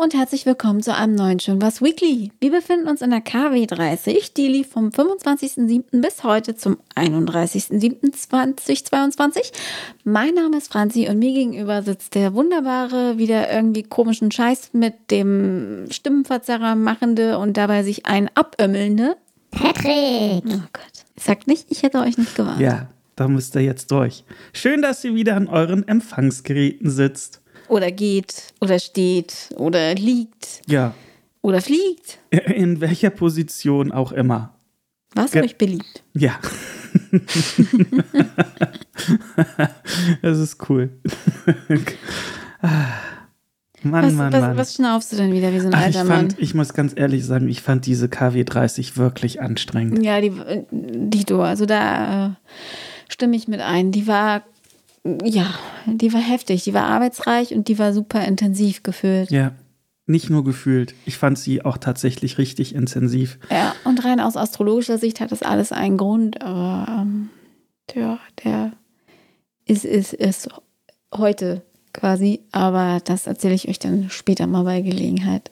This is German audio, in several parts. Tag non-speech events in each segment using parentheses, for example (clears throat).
und herzlich willkommen zu einem neuen Schön was Weekly. Wir befinden uns in der KW 30, die lief vom 25.07. bis heute zum 31.07.2022. Mein Name ist Franzi und mir gegenüber sitzt der wunderbare, wieder irgendwie komischen Scheiß mit dem Stimmenverzerrer machende und dabei sich ein abömmelnde Patrick! Oh Gott. Sagt nicht, ich hätte euch nicht gewarnt. Ja, da müsst ihr jetzt durch. Schön, dass ihr wieder an euren Empfangsgeräten sitzt. Oder geht, oder steht, oder liegt, Ja, oder fliegt. (laughs) in welcher Position auch immer. Was Ge- euch beliebt. Ja. (laughs) das ist cool. (laughs) Mann, Was, Mann, was, Mann. was schnaufst du denn wieder wie so ein Ach, ich, alter Mann? fand, ich muss ganz ehrlich sagen, ich fand diese KW 30 wirklich anstrengend. Ja, die, die du, also da äh, stimme ich mit ein. Die war, ja, die war heftig, die war arbeitsreich und die war super intensiv gefüllt. Ja, nicht nur gefühlt. Ich fand sie auch tatsächlich richtig intensiv. Ja, und rein aus astrologischer Sicht hat das alles einen Grund, aber ähm, ja, der ist, ist, ist heute quasi, aber das erzähle ich euch dann später mal bei Gelegenheit.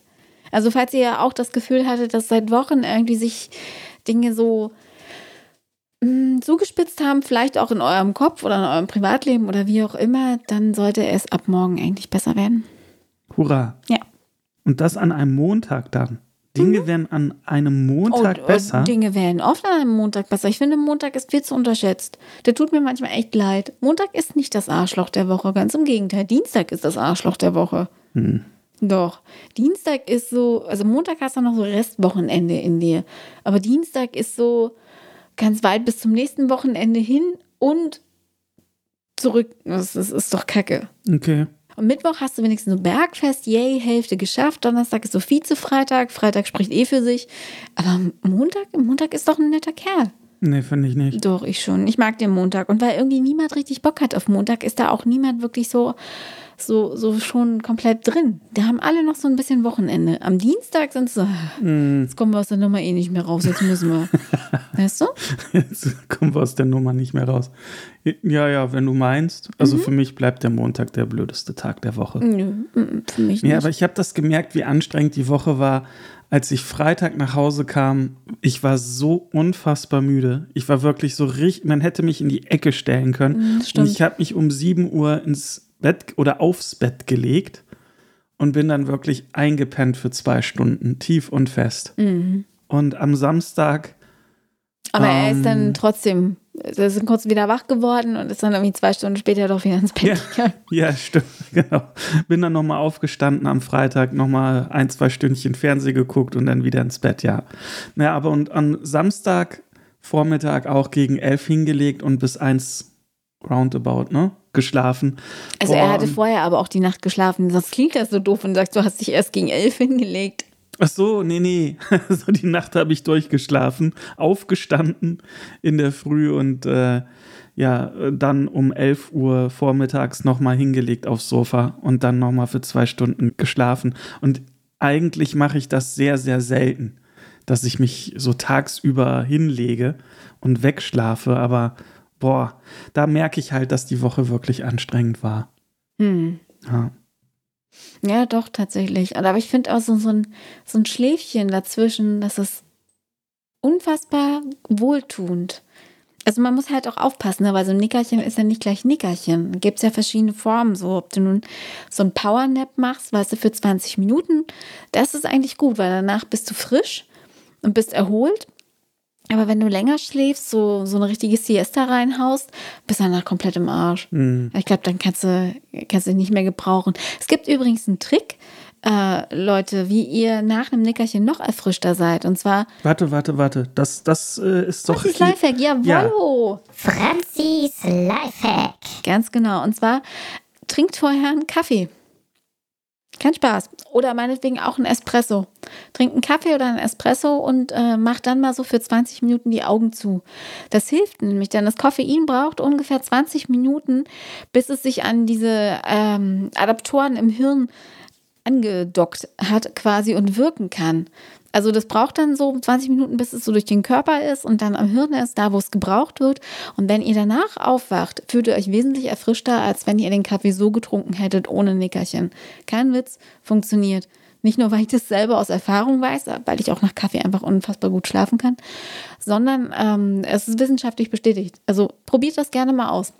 Also falls ihr ja auch das Gefühl hattet, dass seit Wochen irgendwie sich Dinge so mh, zugespitzt haben, vielleicht auch in eurem Kopf oder in eurem Privatleben oder wie auch immer, dann sollte es ab morgen eigentlich besser werden. Hurra. Ja. Und das an einem Montag dann. Dinge werden an einem Montag Oh, besser. Dinge werden oft an einem Montag besser. Ich finde, Montag ist viel zu unterschätzt. Der tut mir manchmal echt leid. Montag ist nicht das Arschloch der Woche. Ganz im Gegenteil. Dienstag ist das Arschloch der Woche. Hm. Doch. Dienstag ist so, also Montag hast du noch so Restwochenende in dir. Aber Dienstag ist so ganz weit bis zum nächsten Wochenende hin und zurück. Das ist, ist doch kacke. Okay. Und Mittwoch hast du wenigstens so Bergfest, yay, Hälfte geschafft. Donnerstag ist so Vize-Freitag. Freitag spricht eh für sich. Aber Montag, Montag ist doch ein netter Kerl. Nee, finde ich nicht. Doch, ich schon. Ich mag den Montag. Und weil irgendwie niemand richtig Bock hat auf Montag, ist da auch niemand wirklich so, so, so schon komplett drin. Da haben alle noch so ein bisschen Wochenende. Am Dienstag sind sie so, Hm. jetzt kommen wir aus der Nummer eh nicht mehr raus, jetzt müssen wir. (laughs) weißt du? Jetzt kommen wir aus der Nummer nicht mehr raus. Ja, ja, wenn du meinst. Mhm. Also für mich bleibt der Montag der blödeste Tag der Woche. Nö, mm, für mich nicht. Ja, aber ich habe das gemerkt, wie anstrengend die Woche war, als ich Freitag nach Hause kam. Ich war so unfassbar müde. Ich war wirklich so richtig, man hätte mich in die Ecke stellen können. Mhm, und stimmt. ich habe mich um 7 Uhr ins Bett oder aufs Bett gelegt und bin dann wirklich eingepennt für zwei Stunden, tief und fest. Mhm. Und am Samstag, Aber er Ähm. ist dann trotzdem, er ist kurz wieder wach geworden und ist dann irgendwie zwei Stunden später doch wieder ins Bett Ja. gegangen. (laughs) ja, stimmt, (laughs) genau. Bin dann nochmal aufgestanden am Freitag, nochmal ein, zwei Stündchen Fernseh geguckt und dann wieder ins Bett, ja. Naja, aber und am Samstag Vormittag auch gegen elf hingelegt und bis eins roundabout, ne? Geschlafen. Also er Boah, hatte und- vorher aber auch die Nacht geschlafen. Sonst klingt das so doof und sagst, du hast dich erst gegen elf hingelegt. Ach so, nee, nee. (laughs) So die Nacht habe ich durchgeschlafen, aufgestanden in der Früh und äh, ja, dann um 11 Uhr vormittags nochmal hingelegt aufs Sofa und dann nochmal für zwei Stunden geschlafen. Und eigentlich mache ich das sehr, sehr selten, dass ich mich so tagsüber hinlege und wegschlafe. Aber boah, da merke ich halt, dass die Woche wirklich anstrengend war. Hm. Ja. Ja, doch, tatsächlich. Aber ich finde auch so, so, ein, so ein Schläfchen dazwischen, das ist unfassbar wohltuend. Also man muss halt auch aufpassen, ne, weil so ein Nickerchen ist ja nicht gleich Nickerchen. Gibt es ja verschiedene Formen. So, ob du nun so ein Powernap machst, weißt du, für 20 Minuten, das ist eigentlich gut, weil danach bist du frisch und bist erholt. Aber wenn du länger schläfst, so, so eine richtige Siesta reinhaust, bist du danach komplett im Arsch. Hm. Ich glaube, dann kannst du, kannst du nicht mehr gebrauchen. Es gibt übrigens einen Trick, äh, Leute, wie ihr nach einem Nickerchen noch erfrischter seid. Und zwar, Warte, warte, warte. Das, das äh, ist doch. das ist hier- Lifehack, jawollo. Franzis Lifehack. Ganz genau. Und zwar, trinkt vorher einen Kaffee. Kein Spaß. Oder meinetwegen auch einen Espresso. Trinkt einen Kaffee oder einen Espresso und äh, macht dann mal so für 20 Minuten die Augen zu. Das hilft nämlich, denn das Koffein braucht ungefähr 20 Minuten, bis es sich an diese ähm, Adaptoren im Hirn angedockt hat quasi und wirken kann. Also das braucht dann so 20 Minuten, bis es so durch den Körper ist und dann am Hirn ist, da wo es gebraucht wird. Und wenn ihr danach aufwacht, fühlt ihr euch wesentlich erfrischter, als wenn ihr den Kaffee so getrunken hättet ohne Nickerchen. Kein Witz, funktioniert. Nicht nur, weil ich das selber aus Erfahrung weiß, weil ich auch nach Kaffee einfach unfassbar gut schlafen kann, sondern ähm, es ist wissenschaftlich bestätigt. Also probiert das gerne mal aus.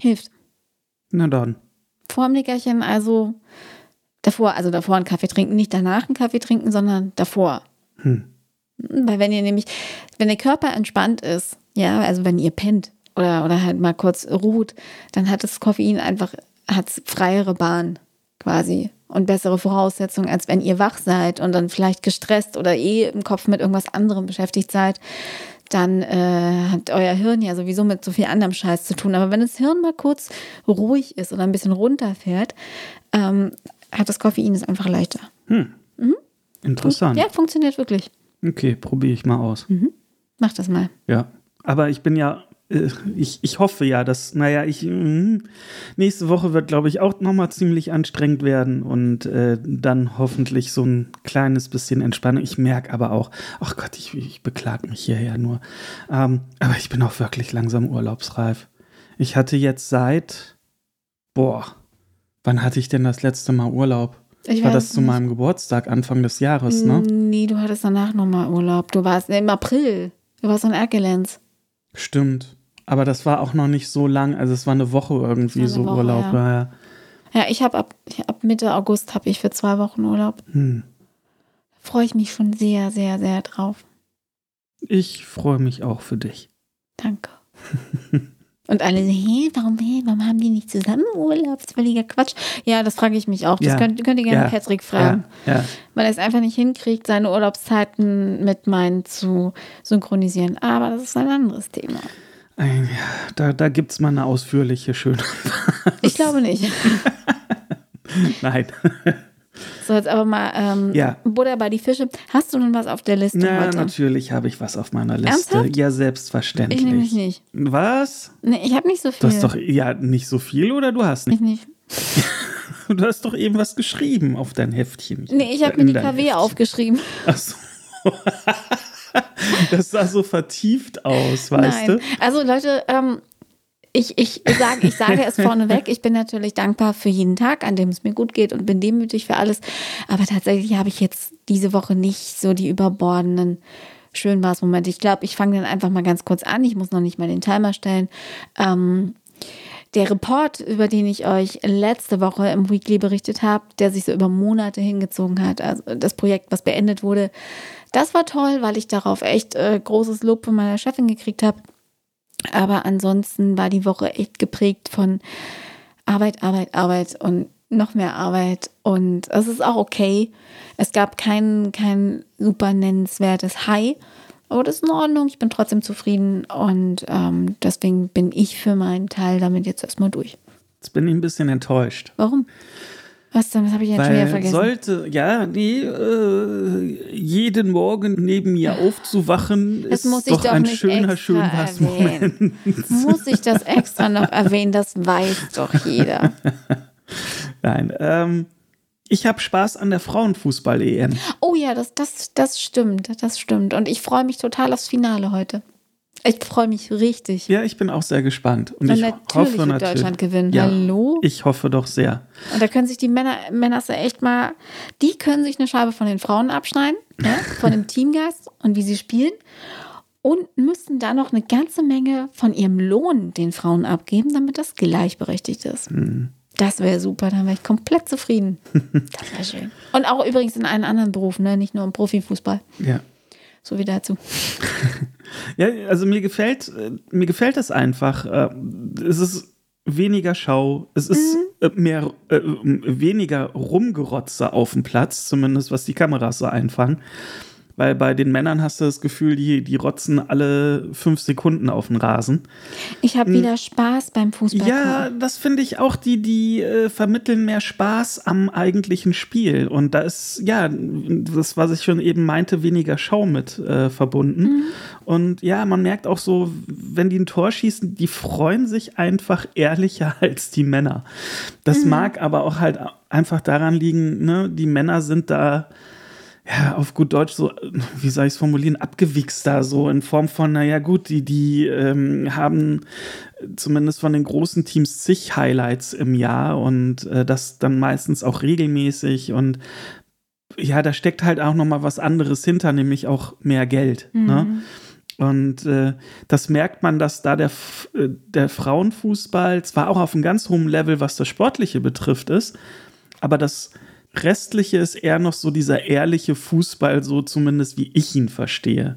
Hilft. Na dann. Vor dem Nickerchen, also davor, also davor einen Kaffee trinken, nicht danach einen Kaffee trinken, sondern davor. Hm. Weil wenn ihr nämlich, wenn der Körper entspannt ist, ja, also wenn ihr pennt oder, oder halt mal kurz ruht, dann hat das Koffein einfach, hat freiere Bahn quasi und bessere Voraussetzungen, als wenn ihr wach seid und dann vielleicht gestresst oder eh im Kopf mit irgendwas anderem beschäftigt seid. Dann äh, hat euer Hirn ja sowieso mit so viel anderem Scheiß zu tun. Aber wenn das Hirn mal kurz ruhig ist oder ein bisschen runterfährt, ähm, hat das Koffein es einfach leichter. Interessant. Ja, funktioniert wirklich. Okay, probiere ich mal aus. Macht das mal. Ja. Aber ich bin ja, äh, ich, ich hoffe ja, dass, naja, ich, mm, nächste Woche wird, glaube ich, auch nochmal ziemlich anstrengend werden und äh, dann hoffentlich so ein kleines bisschen Entspannung. Ich merke aber auch, ach Gott, ich, ich beklage mich hierher nur. Ähm, aber ich bin auch wirklich langsam urlaubsreif. Ich hatte jetzt seit, boah, wann hatte ich denn das letzte Mal Urlaub? Ich War das zu nicht. meinem Geburtstag, Anfang des Jahres, ne? Nee, du hattest danach nochmal Urlaub. Du warst im April. Du warst in Erkelenz. Stimmt. Aber das war auch noch nicht so lang, also es war eine Woche irgendwie eine so Woche, Urlaub. ja. Ja. Ja. Ich habe ab, ab Mitte August habe ich für zwei Wochen Urlaub. Hm. Freue ich mich schon sehr, sehr, sehr drauf. Ich freue mich auch für dich. Danke. (laughs) Und alle so, hä, warum, hä, warum haben die nicht zusammen Urlaub? Das ist völliger Quatsch. Ja, das frage ich mich auch. Das Ja. könnt, könnt ihr gerne Ja. Patrick fragen. Ja, ja. Weil er es einfach nicht hinkriegt, seine Urlaubszeiten mit meinen zu synchronisieren. Aber das ist ein anderes Thema. Da da gibt es mal eine ausführliche, schöne. (laughs) Ich glaube nicht. (laughs) Nein. So, jetzt aber mal ähm, Ja. Butter bei die Fische. Hast du denn was auf der Liste Na, heute? natürlich habe ich was auf meiner Liste. Ernsthaft? Ja, selbstverständlich. Ich nämlich nicht. Was? Nee, ich habe nicht so Du viel. hast doch ja nicht so viel oder du hast nicht? ich nicht. (laughs) Du hast doch eben was geschrieben auf dein Heftchen. Nee, ich habe mir die KW Heftchen. aufgeschrieben. (laughs) Ach so. (laughs) Das sah so vertieft aus, weißt Nein. Also Leute, ähm, ich, ich, sage, ich sage es vorneweg, ich bin natürlich dankbar für jeden Tag, an dem es mir gut geht und bin demütig für alles. Aber tatsächlich habe ich jetzt diese Woche nicht so die überbordenden Schönbars-Momente. Ich glaube, ich fange dann einfach mal ganz kurz an. Ich muss noch nicht mal den Timer stellen. Ähm, der Report, über den ich euch letzte Woche im Weekly berichtet habe, der sich so über Monate hingezogen hat, also das Projekt, was beendet wurde, das war toll, weil ich darauf echt äh, großes Lob von meiner Chefin gekriegt habe. Aber ansonsten war die Woche echt geprägt von Arbeit, Arbeit, Arbeit und noch mehr Arbeit. Und es ist auch okay. Es gab kein, kein super nennenswertes High. Aber das ist in Ordnung. Ich bin trotzdem zufrieden. Und ähm, deswegen bin ich für meinen Teil damit jetzt erstmal durch. Jetzt bin ich ein bisschen enttäuscht. Warum? Was denn? Das habe ich jetzt schon wieder vergessen. sollte, ja, nee, äh, jeden Morgen neben mir aufzuwachen, Das ist muss ich doch doch ein schöner, extra schön was Moment. Muss ich das extra noch erwähnen? Das weiß doch jeder. (laughs) Nein, ähm, ich habe Spaß an der Frauenfußball-EM. Oh ja, das, das, das stimmt, das stimmt. Und ich freue mich total aufs Finale heute. Ich freue mich richtig. Ja, ich bin auch sehr gespannt. Und, Und ich natürlich hoffe wird natürlich. Deutschland gewinnen. Ja, Hallo? Ich hoffe doch sehr. Und da können sich die Männer, Männer echt mal, die können sich eine Scheibe von den Frauen abschneiden, ja, (laughs) von dem Teamgeist und wie sie spielen. Und müssen da noch eine ganze Menge von ihrem Lohn den Frauen abgeben, damit das gleichberechtigt ist. Mhm. Das wäre super, dann wäre ich komplett zufrieden. (laughs) Das wäre schön. Und auch übrigens in allen anderen Berufen, ne? nicht nur im Profifußball. Ja. So wie dazu. (laughs) Ja, also mir gefällt, äh, mir gefällt das einfach. Äh, Es ist weniger Schau, es ist Mhm. äh, mehr äh, weniger Rumgerotze auf dem Platz, zumindest was die Kameras so einfangen. Weil bei den Männern hast du das Gefühl, die, die rotzen alle fünf Sekunden auf den Rasen. Ich habe wieder Spaß beim Fußball. Ja, das finde ich auch, die, die äh, vermitteln mehr Spaß am eigentlichen Spiel. Und da ist, ja, das, was ich schon eben meinte, weniger Schau mit äh, verbunden. Und ja, man merkt auch so, wenn die ein Tor schießen, die freuen sich einfach ehrlicher (laughs) als die Männer. Das mag aber auch halt einfach daran liegen, ne, die Männer sind da ja, auf gut Deutsch so, wie soll ich es formulieren, abgewichster, so in Form von, naja gut, die, die ähm, haben zumindest von den großen Teams zig Highlights im Jahr und äh, das dann meistens auch regelmäßig und ja, da steckt halt auch noch mal was anderes hinter, nämlich auch mehr Geld. Ne? Und äh, das merkt man, dass da der, äh, der Frauenfußball zwar auch auf einem ganz hohen Level, was das Sportliche betrifft, ist, aber das Restliche ist eher noch so dieser ehrliche Fußball, so zumindest wie ich ihn verstehe.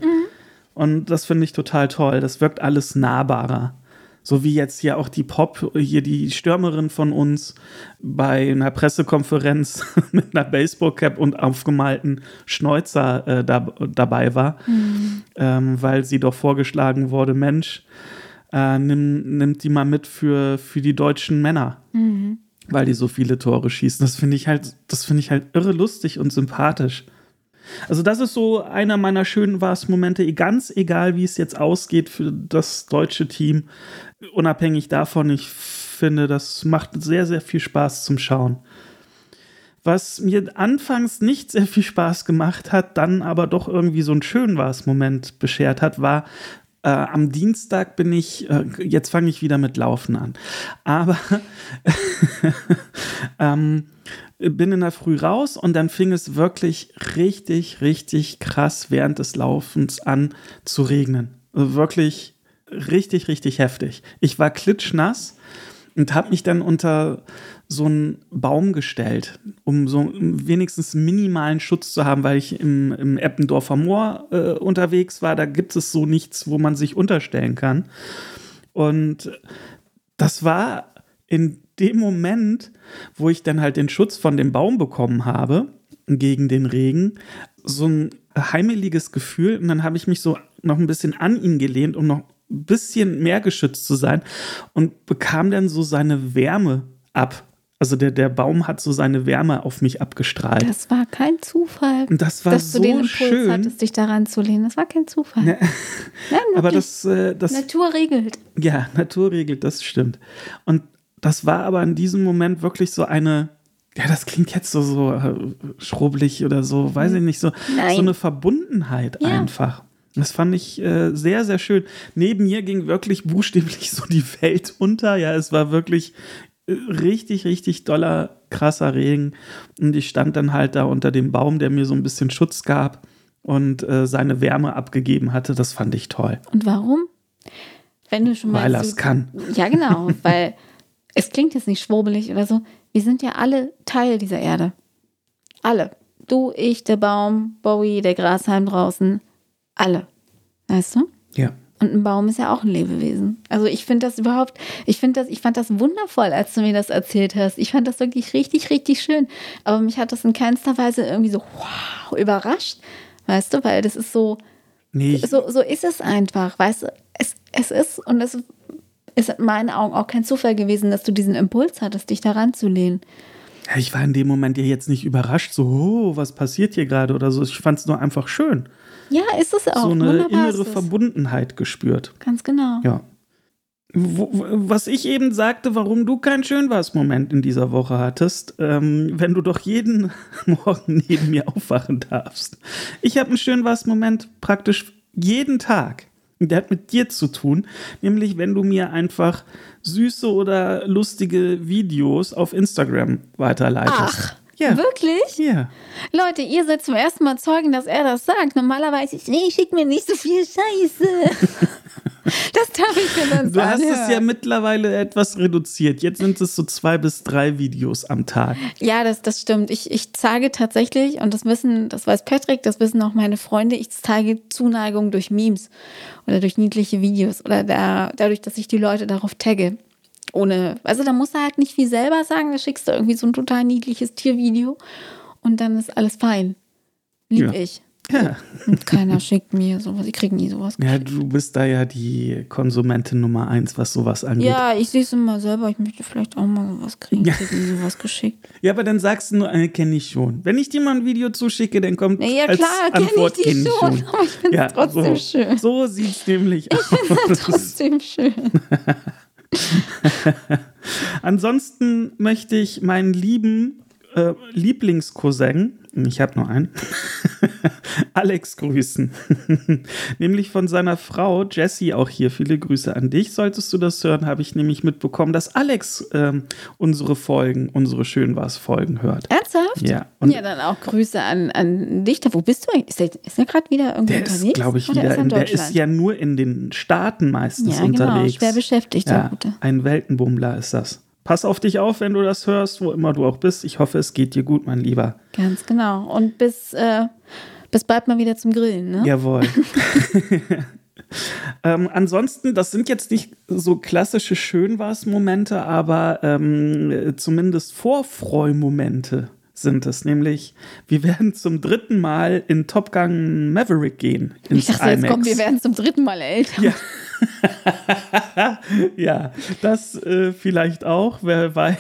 Und das finde ich total toll. Das wirkt alles nahbarer. So wie jetzt hier auch die Pop, hier die Stürmerin von uns bei einer Pressekonferenz (laughs) mit einer Baseballcap und aufgemalten Schnäuzer äh, da, dabei war, ähm, weil sie doch vorgeschlagen wurde, Mensch, äh, nimm, nimmt die mal mit für, für die deutschen Männer, weil die so viele Tore schießen. Das finde ich halt, das finde ich halt irre lustig und sympathisch. Also das ist so einer meiner schönen Was-Momente, ganz egal, wie es jetzt ausgeht für das deutsche Team, unabhängig davon, ich finde, das macht sehr, sehr viel Spaß zum Schauen. Was mir anfangs nicht sehr viel Spaß gemacht hat, dann aber doch irgendwie so einen schönen Was-Moment beschert hat, war äh, am Dienstag bin ich, äh, jetzt fange ich wieder mit Laufen an, aber (laughs) ähm, bin in der Früh raus und dann fing es wirklich richtig, richtig krass während des Laufens an zu regnen. Also wirklich richtig, richtig heftig. Ich war klitschnass und habe mich dann unter so einen Baum gestellt, um so wenigstens minimalen Schutz zu haben, weil ich im, im Eppendorfer Moor äh, unterwegs war. Da gibt es so nichts, wo man sich unterstellen kann. Und das war in dem Moment, wo ich dann halt den Schutz von dem Baum bekommen habe gegen den Regen, so ein heimeliges Gefühl. Und dann habe ich mich so noch ein bisschen an ihn gelehnt, um noch ein bisschen mehr geschützt zu sein und bekam dann so seine Wärme ab. Also der, der Baum hat so seine Wärme auf mich abgestrahlt. Das war kein Zufall. Und das war dass so du den Impuls schön. hattest, dich daran zu lehnen. Das war kein Zufall. (laughs) Nein, Aber das, äh, das Natur regelt. Ja, Natur regelt, das stimmt. Und das war aber in diesem Moment wirklich so eine, ja, das klingt jetzt so, so äh, schrubbelig oder so, weiß ich nicht, so, Nein. so eine Verbundenheit Ja. einfach. Das fand ich äh, sehr, sehr schön. Neben mir ging wirklich buchstäblich so die Welt unter. Ja, es war wirklich richtig, richtig doller, krasser Regen. Und ich stand dann halt da unter dem Baum, der mir so ein bisschen Schutz gab und äh, seine Wärme abgegeben hatte. Das fand ich toll. Und warum? Wenn du schon mal. Weil so- er's kann. Ja, genau. (laughs) weil es klingt jetzt nicht schwurbelig oder so. Wir sind ja alle Teil dieser Erde. Alle. Du, ich, der Baum, Bowie, der Grashalm draußen. Alle. Weißt du? Ja. Und ein Baum ist ja auch ein Lebewesen. Also ich finde das überhaupt, ich finde das, ich fand das wundervoll, als du mir das erzählt hast. Ich fand das wirklich richtig, richtig schön. Aber mich hat das in keinster Weise irgendwie so wow, überrascht. Weißt du, weil das ist so, Nee, so, so ist es einfach, weißt du, es, es ist und es ist in meinen Augen auch kein Zufall gewesen, dass du diesen Impuls hattest, dich daran zu lehnen. Ja, ich war in dem Moment ja jetzt nicht überrascht, so, oh, was passiert hier gerade oder so. Ich fand es nur einfach schön. Ja, ist es auch. so eine Wunderbar innere. Verbundenheit gespürt. Ganz genau. Ja. Wo, wo- was ich eben sagte, warum du keinen Schönwas-Moment in dieser Woche hattest, ähm, wenn du doch jeden (laughs) Morgen neben mir aufwachen darfst. Ich habe einen Schönwas-Moment praktisch jeden Tag. Und Der hat mit dir zu tun, nämlich wenn du mir einfach süße oder lustige Videos auf Instagram weiterleitest. Ach, ja. wirklich? Ja. Leute, ihr seid zum ersten Mal Zeugen, dass er das sagt. Normalerweise, ich, nee, schick mir nicht so viel Scheiße. (laughs) das darf ich mir dann Du hast anhören. es ja mittlerweile etwas reduziert. Jetzt sind es so zwei bis drei Videos am Tag. Ja, das, das stimmt. Ich, ich zeige tatsächlich, und das wissen, das weiß Patrick, das wissen auch meine Freunde, ich zeige Zuneigung durch Memes oder durch niedliche Videos oder da, dadurch, dass ich die Leute darauf tagge. Ohne, also da musst du halt nicht viel selber sagen, da schickst du irgendwie so ein total niedliches Tiervideo und dann ist alles fein. Lieb Ja. ich. Ja. Und keiner schickt mir sowas, ich kriege nie sowas. Ja, du bist da ja die Konsumentin Nummer eins, was sowas angeht. Ja, Ja, ich sehe es immer selber, ich möchte vielleicht auch mal sowas kriegen. Ich kriege nie sowas geschickt. aber dann sagst du nur, äh, kenne ich schon. Wenn ich dir mal ein Video zuschicke, dann kommt Ja, als klar, kenn ich kenn ich schon, aber ich find's ja, trotzdem so, schön. So sieht's nämlich aus. Trotzdem schön. (laughs) (laughs) Ansonsten möchte ich meinen lieben äh, Lieblingscousin, ich habe nur einen, (laughs) Alex grüßen. (laughs) nämlich von seiner Frau Jessie auch hier. Viele Grüße an dich. Solltest du das hören, habe ich nämlich mitbekommen, dass Alex ähm, unsere Folgen, unsere Schön war's Folgen hört. Ernsthaft? Ja. Und ja, dann auch Grüße an, an dich. Wo bist du eigentlich? Ist der, ist der gerade wieder irgendwo der ist, unterwegs? glaube ich, Oder wieder ist er in, der ist ja nur in den Staaten meistens ja, genau. unterwegs. Schwer beschäftigt, der Ja, Gute. ein Weltenbummler ist das. Pass auf dich auf, wenn du das hörst, wo immer du auch bist. Ich hoffe, es geht dir gut, mein Lieber. Ganz genau. Und bis, äh, bis bald mal wieder zum Grillen, ne? Jawohl. (laughs) (laughs) ähm, ansonsten, das sind jetzt nicht so klassische Schönwas-Momente, aber ähm, zumindest Vorfreumomente sind es. Nämlich, wir werden zum dritten Mal in Top Gun Maverick gehen. Ins Ich dachte, jetzt IMAX. kommt, wir werden zum dritten Mal älter. Ja. (laughs) ja, das äh, vielleicht auch, wer weiß.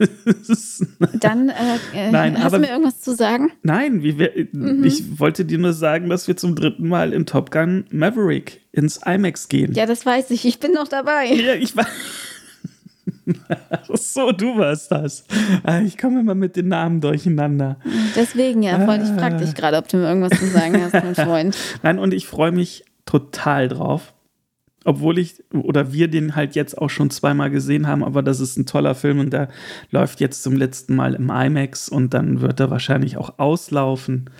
(laughs) Dann äh, äh, Nein, hast aber- du mir irgendwas zu sagen? Nein, wie wir, Mhm. ich wollte dir nur sagen, dass wir zum dritten Mal in Top Gun Maverick ins IMAX gehen. Ja, das weiß ich. Ich bin noch dabei. Ja, ich war. (laughs) So, du warst das. Ah, Ich komme immer mit den Namen durcheinander. Deswegen ja, Freund, ich frag dich gerade, ob du mir irgendwas zu sagen hast, mein (laughs) Freund. Nein, und ich freue mich total drauf. Obwohl ich oder wir den halt jetzt auch schon zweimal gesehen haben, aber das ist ein toller Film und der läuft jetzt zum letzten Mal im IMAX und dann wird er wahrscheinlich auch auslaufen.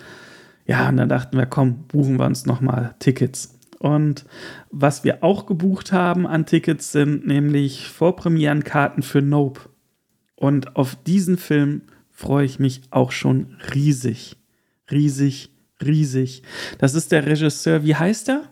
Ja, und dann dachten wir, komm, buchen wir uns nochmal Tickets. Und was wir auch gebucht haben an Tickets sind nämlich Vorpremierenkarten für Nope. Und auf diesen Film freue ich mich auch schon riesig. Riesig, riesig. Das ist der Regisseur, wie heißt er?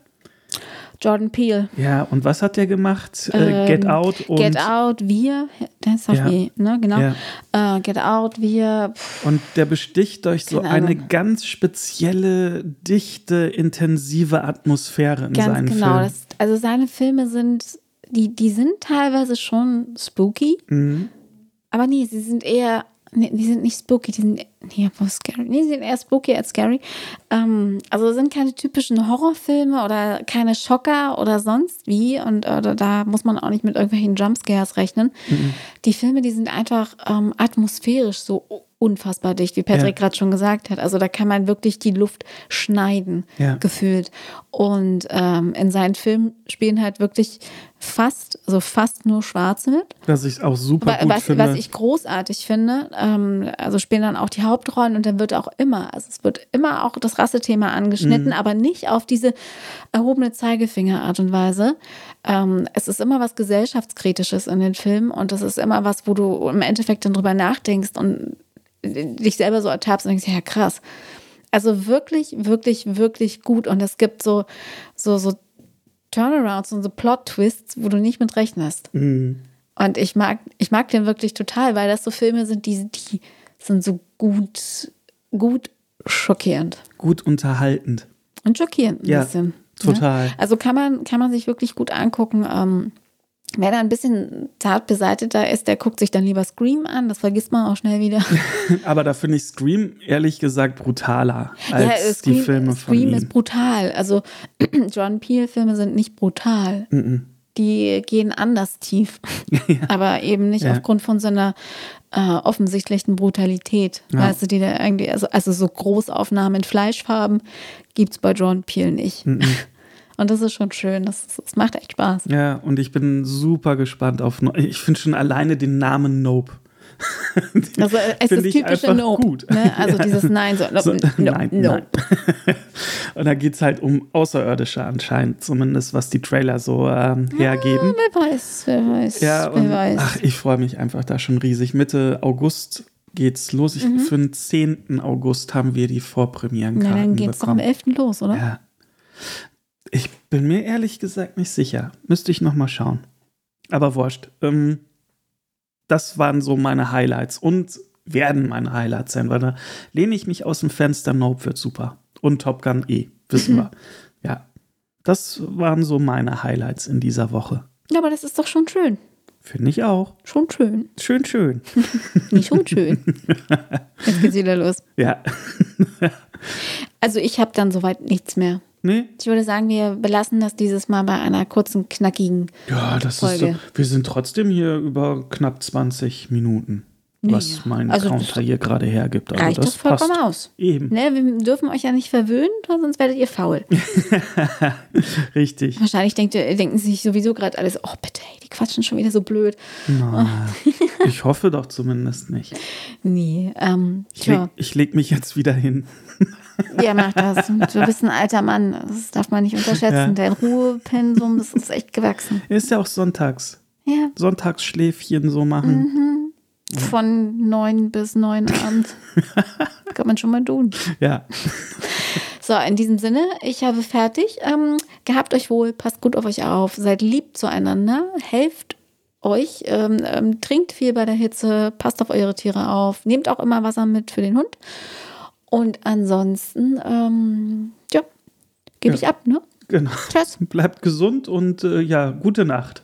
Jordan Peele. Ja, und was hat der gemacht? äh, Get Ähm, Out und, Get Out, wir, das ist doch Ja. wie, ne, genau. Ja. Äh, Get Out, wir, pff, und der besticht durch so Keine eine Ahnung. ganz spezielle, dichte, intensive Atmosphäre in ganz seinen genau. Filmen. Das, also seine Filme sind, die, die sind teilweise schon spooky, Mhm. aber nee, sie sind eher, nee, die sind nicht spooky, die sind, nee, was scary. Nee, sie sind eher spooky als scary. Ähm, also sind keine typischen Horrorfilme oder keine Schocker oder sonst wie und äh, da muss man auch nicht mit irgendwelchen Jumpscares rechnen. Die Filme, die sind einfach ähm, atmosphärisch so unfassbar dicht, wie Patrick Ja. gerade schon gesagt hat. Also da kann man wirklich die Luft schneiden, Ja. gefühlt. Und ähm, in seinen Filmen spielen halt wirklich fast, also fast nur Schwarze mit. Was ich auch super gut Was, finde. was ich großartig finde, ähm, also spielen dann auch die Hauptrollen und dann wird auch immer, also es wird immer auch das Rassethema angeschnitten, Mhm. aber nicht auf diese erhobene Zeigefinger-Art und Weise. Ähm, es ist immer was gesellschaftskritisches in den Filmen und das ist immer was, wo du im Endeffekt dann drüber nachdenkst und dich selber so ertappst und denkst, ja krass. Also wirklich, wirklich, wirklich gut und es gibt so, so, so Turnarounds und so Plot-Twists, wo du nicht mit rechnest. Mhm. Und ich mag, ich mag den wirklich total, weil das so Filme sind, die, die sind so gut, gut schockierend. Gut unterhaltend. Und schockierend ein Ja, bisschen. total. Ne? Also kann man, kann man sich wirklich gut angucken. Ähm, wer da ein bisschen zart beseiteter ist, der guckt sich dann lieber Scream an. Das vergisst man auch schnell wieder. (laughs) Aber da finde ich Scream ehrlich gesagt brutaler als äh, Scream, die Filme von Scream ihm. ist brutal. Also (clears throat) John Peel-Filme sind nicht brutal. Mhm. Die gehen anders tief. (laughs) Aber eben nicht Ja. aufgrund von so einer äh, offensichtlichen Brutalität. Ja. Weißt du, die da irgendwie, also, also so Großaufnahmen in Fleischfarben gibt es bei John Peel nicht. Mhm. (laughs) Und das ist schon schön. Das, das macht echt Spaß. Ja, und ich bin super gespannt auf. No ich finde schon alleine den Namen Nope. (laughs) Also es ist typische Nope. gut. Ne? Also (laughs) Ja. dieses Nein, so, So, nope, nein, nope. nein. (laughs) und da geht es halt um Außerirdische anscheinend, zumindest was die Trailer so ähm, hergeben. Wer weiß, wer weiß, Ja, wer und weiß. ach, ich freue mich einfach da schon riesig. Mitte August geht's los. Ich, Mhm. Für den 10. August haben wir die Na, Vorpremierenkarten dann geht's doch am bekommen. 11. los, oder? Ja. Ich bin mir ehrlich gesagt nicht sicher. Müsste ich noch mal schauen. Aber wurscht. Ähm, das waren so meine Highlights und werden meine Highlights sein, weil da lehne ich mich aus dem Fenster. Nope wird super. Und Top Gun E, wissen wir. (laughs) Ja. Das waren so meine Highlights in dieser Woche. Ja, aber das ist doch schon schön. Finde ich auch. Schon schön. Schön, schön. (laughs) Nicht schon schön. (laughs) Jetzt geht's wieder los. Ja. Also ich habe dann soweit nichts mehr. Nee? Ich würde sagen, wir belassen das dieses Mal bei einer kurzen, knackigen. Ja, das Folge. ist so. Wir sind trotzdem hier über knapp 20 Minuten. Nee, was mein also Counter hier gerade hergibt. Also reicht das das vollkommen passt. aus. Eben, Ne, wir dürfen euch ja nicht verwöhnen, sonst werdet ihr faul. (laughs) richtig. Wahrscheinlich denkt, denken sie sich sowieso gerade alles, oh bitte, die quatschen schon wieder so blöd. Na, (laughs) ich hoffe doch zumindest nicht. Nee, ähm, Ich leg, ich leg mich jetzt wieder hin. (laughs) ja, mach das. Du bist ein alter Mann, das darf man nicht unterschätzen. Ja. Dein Ruhepensum, das ist echt gewachsen. Ist ja auch sonntags. Ja, Sonntagsschläfchen so machen. Von neun bis neun (laughs) abends. Kann man schon mal tun. Ja, (laughs) So, in diesem Sinne, ich habe fertig. Ähm, gehabt euch wohl, passt gut auf euch auf, seid lieb zueinander, helft euch, ähm, ähm, trinkt viel bei der Hitze, passt auf eure Tiere auf, nehmt auch immer Wasser mit für den Hund. Und ansonsten, ähm, ja, gebe Ja. ich ab, ne? genau. Tschüss. Bleibt gesund und äh, ja, gute Nacht.